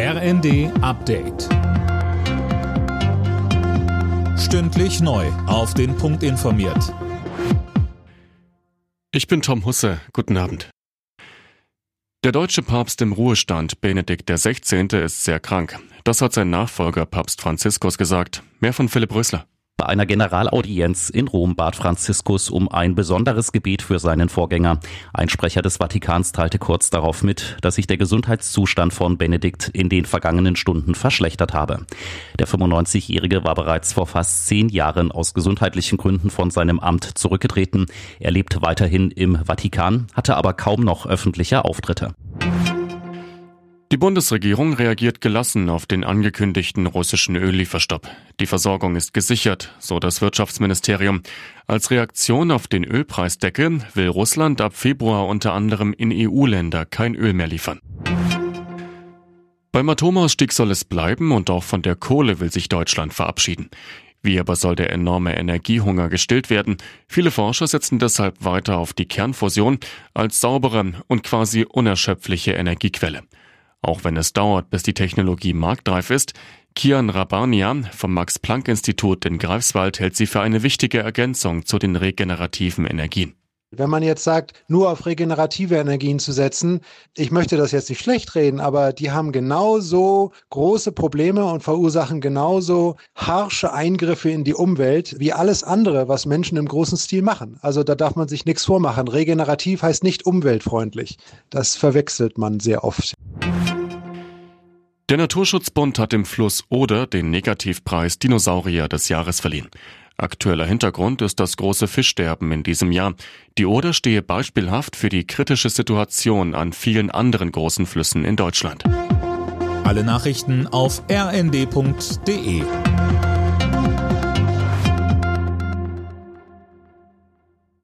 RND Update. Stündlich neu. Auf den Punkt informiert. Ich bin Tom Husse. Guten Abend. Der deutsche Papst im Ruhestand, Benedikt XVI., ist sehr krank. Das hat sein Nachfolger Papst Franziskus gesagt. Mehr von Philipp Rösler. Bei einer Generalaudienz in Rom bat Franziskus um ein besonderes Gebet für seinen Vorgänger. Ein Sprecher des Vatikans teilte kurz darauf mit, dass sich der Gesundheitszustand von Benedikt in den vergangenen Stunden verschlechtert habe. Der 95-Jährige war bereits vor fast zehn Jahren aus gesundheitlichen Gründen von seinem Amt zurückgetreten. Er lebt weiterhin im Vatikan, hatte aber kaum noch öffentliche Auftritte. Die Bundesregierung reagiert gelassen auf den angekündigten russischen Öllieferstopp. Die Versorgung ist gesichert, so das Wirtschaftsministerium. Als Reaktion auf den Ölpreisdeckel will Russland ab Februar unter anderem in EU-Länder kein Öl mehr liefern. Beim Atomausstieg soll es bleiben und auch von der Kohle will sich Deutschland verabschieden. Wie aber soll der enorme Energiehunger gestillt werden? Viele Forscher setzen deshalb weiter auf die Kernfusion als saubere und quasi unerschöpfliche Energiequelle. Auch wenn es dauert, bis die Technologie marktreif ist, Kian Rabania vom Max-Planck-Institut in Greifswald hält sie für eine wichtige Ergänzung zu den regenerativen Energien. Wenn man jetzt sagt, nur auf regenerative Energien zu setzen, ich möchte das jetzt nicht schlecht reden, aber die haben genauso große Probleme und verursachen genauso harsche Eingriffe in die Umwelt wie alles andere, was Menschen im großen Stil machen. Also da darf man sich nichts vormachen. Regenerativ heißt nicht umweltfreundlich. Das verwechselt man sehr oft. Der Naturschutzbund hat dem Fluss Oder den Negativpreis Dinosaurier des Jahres verliehen. Aktueller Hintergrund ist das große Fischsterben in diesem Jahr. Die Oder stehe beispielhaft für die kritische Situation an vielen anderen großen Flüssen in Deutschland. Alle Nachrichten auf rnd.de